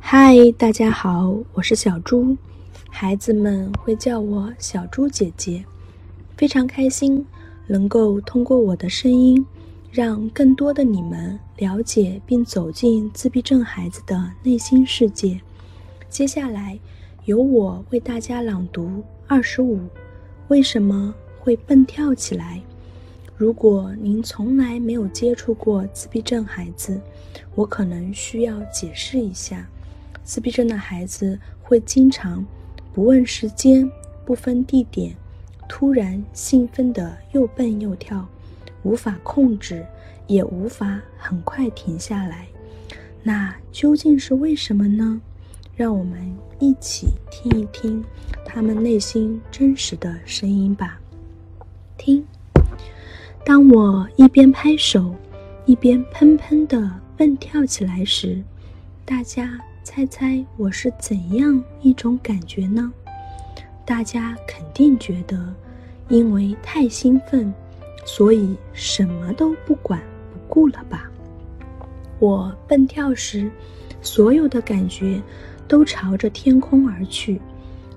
嗨，大家好，我是小猪，孩子们会叫我小猪姐姐。非常开心能够通过我的声音，让更多的你们了解并走进自闭症孩子的内心世界。接下来由我为大家朗读二十五。为什么会蹦跳起来？如果您从来没有接触过自闭症孩子，我可能需要解释一下：自闭症的孩子会经常不问时间、不分地点，突然兴奋的又蹦又跳，无法控制，也无法很快停下来。那究竟是为什么呢？让我们一起听一听他们内心真实的声音吧。听，当我一边拍手，一边砰砰的蹦跳起来时，大家猜猜我是怎样一种感觉呢？大家肯定觉得，因为太兴奋，所以什么都不管不顾了吧？我蹦跳时，所有的感觉。都朝着天空而去，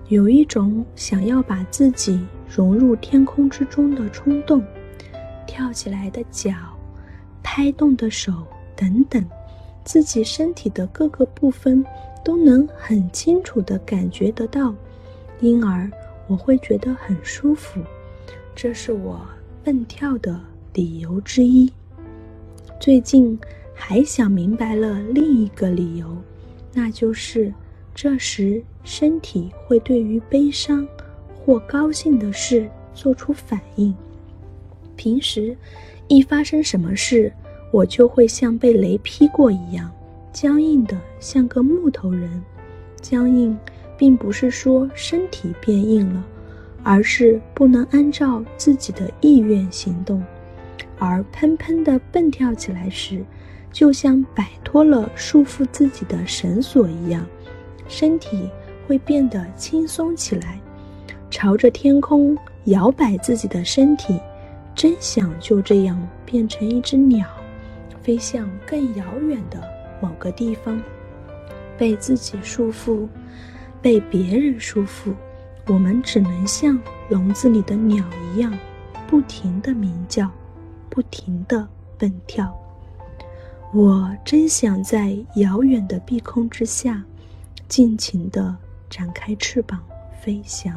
有一种想要把自己融入天空之中的冲动。跳起来的脚，拍动的手等等，自己身体的各个部分都能很清楚地感觉得到，因而我会觉得很舒服。这是我蹦跳的理由之一。最近还想明白了另一个理由。那就是，这时身体会对于悲伤或高兴的事做出反应。平时，一发生什么事，我就会像被雷劈过一样，僵硬的像个木头人。僵硬，并不是说身体变硬了，而是不能按照自己的意愿行动。而砰砰的蹦跳起来时，就像摆脱了束缚自己的绳索一样，身体会变得轻松起来，朝着天空摇摆自己的身体，真想就这样变成一只鸟，飞向更遥远的某个地方。被自己束缚，被别人束缚，我们只能像笼子里的鸟一样，不停地鸣叫，不停地蹦跳。我真想在遥远的碧空之下，尽情地展开翅膀飞翔。